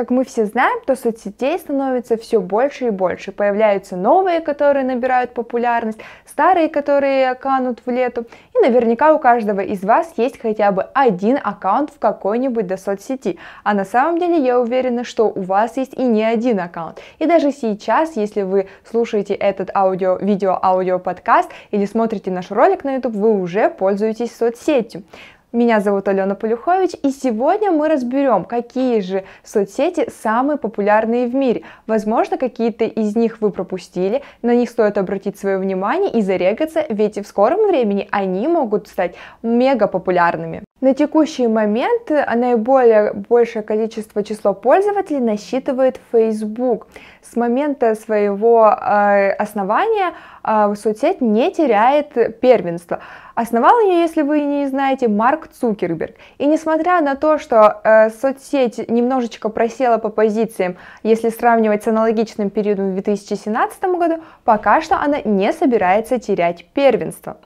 Как мы все знаем, то соцсетей становится все больше и больше. Появляются новые, которые набирают популярность, старые, которые канут в лету. И наверняка у каждого из вас есть хотя бы один аккаунт в какой-нибудь до соцсети. А на самом деле я уверена, что у вас есть и не один аккаунт. И даже сейчас, если вы слушаете этот аудио, видео, аудио подкаст или смотрите наш ролик на YouTube, вы уже пользуетесь соцсетью. Меня зовут Алена Полюхович, и сегодня мы разберем, какие же соцсети самые популярные в мире. Возможно, какие-то из них вы пропустили, на них стоит обратить свое внимание и зарегаться, ведь в скором времени они могут стать мега популярными. На текущий момент наиболее большее количество число пользователей насчитывает Facebook. С момента своего э, основания э, соцсеть не теряет первенство. Основал ее, если вы не знаете, Марк Цукерберг. И несмотря на то, что э, соцсеть немножечко просела по позициям, если сравнивать с аналогичным периодом в 2017 году, пока что она не собирается терять первенство.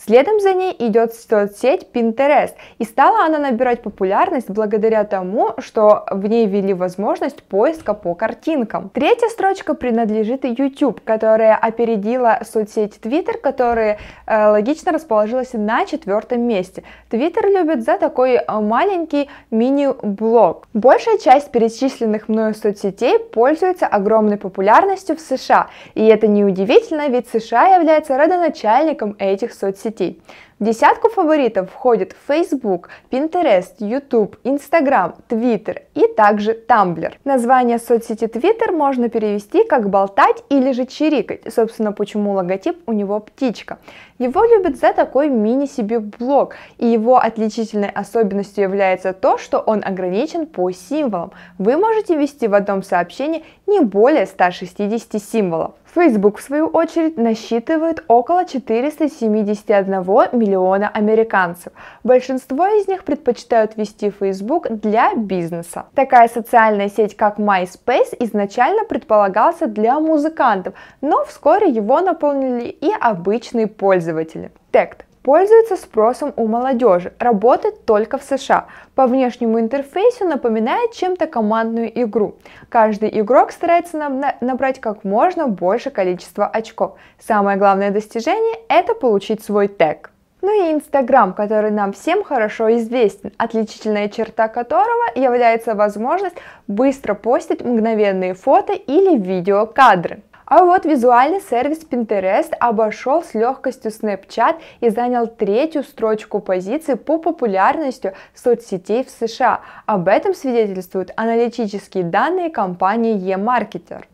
Следом за ней идет соцсеть Pinterest, и стала она набирать популярность благодаря тому, что в ней ввели возможность поиска по картинкам. Третья строчка принадлежит YouTube, которая опередила соцсеть Twitter, которая э, логично расположилась на четвертом месте. Twitter любит за такой э, маленький мини-блог. Большая часть перечисленных мною соцсетей пользуется огромной популярностью в США, и это неудивительно, ведь США является родоначальником этих соцсетей сетей. В десятку фаворитов входят Facebook, Pinterest, YouTube, Instagram, Twitter и также Tumblr. Название соцсети Twitter можно перевести как болтать или же чирикать, собственно почему логотип у него птичка. Его любят за такой мини-себе блог, и его отличительной особенностью является то, что он ограничен по символам. Вы можете ввести в одном сообщении не более 160 символов. Facebook, в свою очередь, насчитывает около 471 миллиона американцев. Большинство из них предпочитают вести Facebook для бизнеса. Такая социальная сеть, как MySpace, изначально предполагался для музыкантов, но вскоре его наполнили и обычные пользователи. Тект пользуется спросом у молодежи, работает только в США. По внешнему интерфейсу напоминает чем-то командную игру. Каждый игрок старается набрать как можно больше количества очков. Самое главное достижение – это получить свой тег. Ну и Инстаграм, который нам всем хорошо известен, отличительная черта которого является возможность быстро постить мгновенные фото или видеокадры. А вот визуальный сервис Pinterest обошел с легкостью Snapchat и занял третью строчку позиции по популярности соцсетей в США. Об этом свидетельствуют аналитические данные компании eMarketer.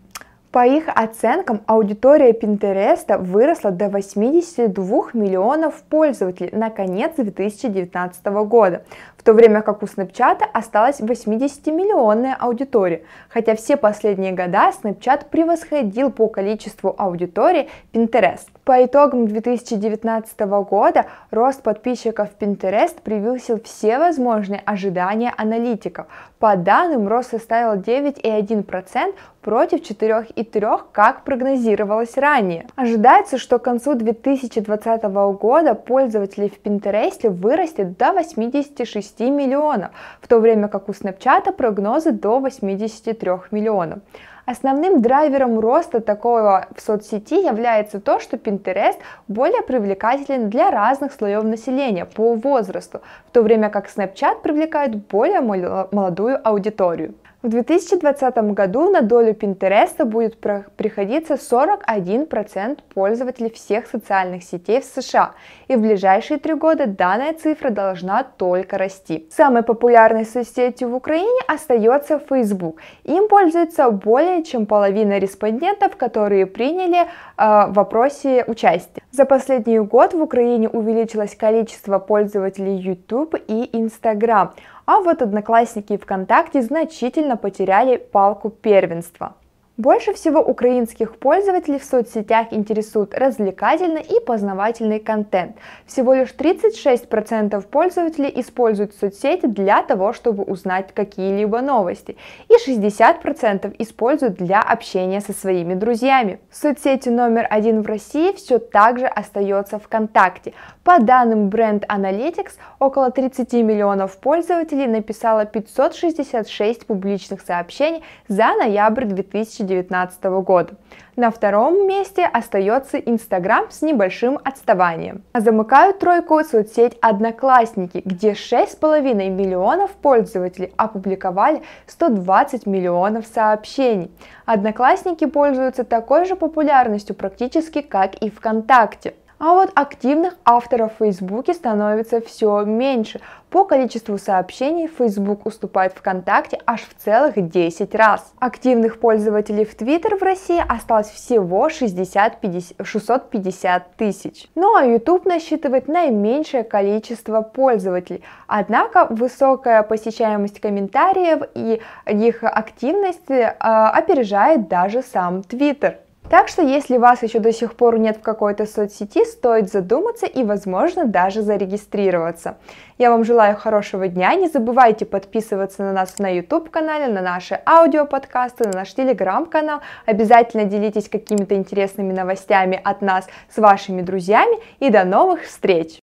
По их оценкам, аудитория Pinterest выросла до 82 миллионов пользователей на конец 2019 года в то время как у Snapchat осталась 80-миллионная аудитория, хотя все последние года Snapchat превосходил по количеству аудитории Pinterest. По итогам 2019 года рост подписчиков Pinterest превысил все возможные ожидания аналитиков. По данным, рост составил 9,1% против 4,3%, как прогнозировалось ранее. Ожидается, что к концу 2020 года пользователей в Pinterest вырастет до 86 10 миллионов, в то время как у Snapchat прогнозы до 83 миллионов. Основным драйвером роста такого в соцсети является то, что Pinterest более привлекателен для разных слоев населения по возрасту, в то время как Snapchat привлекает более молодую аудиторию. В 2020 году на долю Pinterest будет приходиться 41% пользователей всех социальных сетей в США, и в ближайшие три года данная цифра должна только расти. Самой популярной соцсетью в Украине остается Facebook. Им пользуется более чем половина респондентов, которые приняли э, в вопросе участия. За последний год в Украине увеличилось количество пользователей YouTube и Instagram – а вот Одноклассники и ВКонтакте значительно потеряли палку первенства. Больше всего украинских пользователей в соцсетях интересует развлекательный и познавательный контент. Всего лишь 36% пользователей используют соцсети для того, чтобы узнать какие-либо новости, и 60% используют для общения со своими друзьями. Соцсетью номер один в России все так же остается ВКонтакте. По данным Brand Analytics, около 30 миллионов пользователей написало 566 публичных сообщений за ноябрь 2020 2019 года. На втором месте остается Инстаграм с небольшим отставанием. А замыкают тройку соцсеть Одноклассники, где 6,5 миллионов пользователей опубликовали 120 миллионов сообщений. Одноклассники пользуются такой же популярностью практически как и ВКонтакте. А вот активных авторов в Фейсбуке становится все меньше. По количеству сообщений Facebook уступает ВКонтакте аж в целых 10 раз. Активных пользователей в Твиттер в России осталось всего 60 50, 650 тысяч. Ну а YouTube насчитывает наименьшее количество пользователей. Однако высокая посещаемость комментариев и их активность э, опережает даже сам Твиттер. Так что если вас еще до сих пор нет в какой-то соцсети, стоит задуматься и, возможно, даже зарегистрироваться. Я вам желаю хорошего дня, не забывайте подписываться на нас на YouTube-канале, на наши аудиоподкасты, на наш телеграм-канал. Обязательно делитесь какими-то интересными новостями от нас с вашими друзьями и до новых встреч!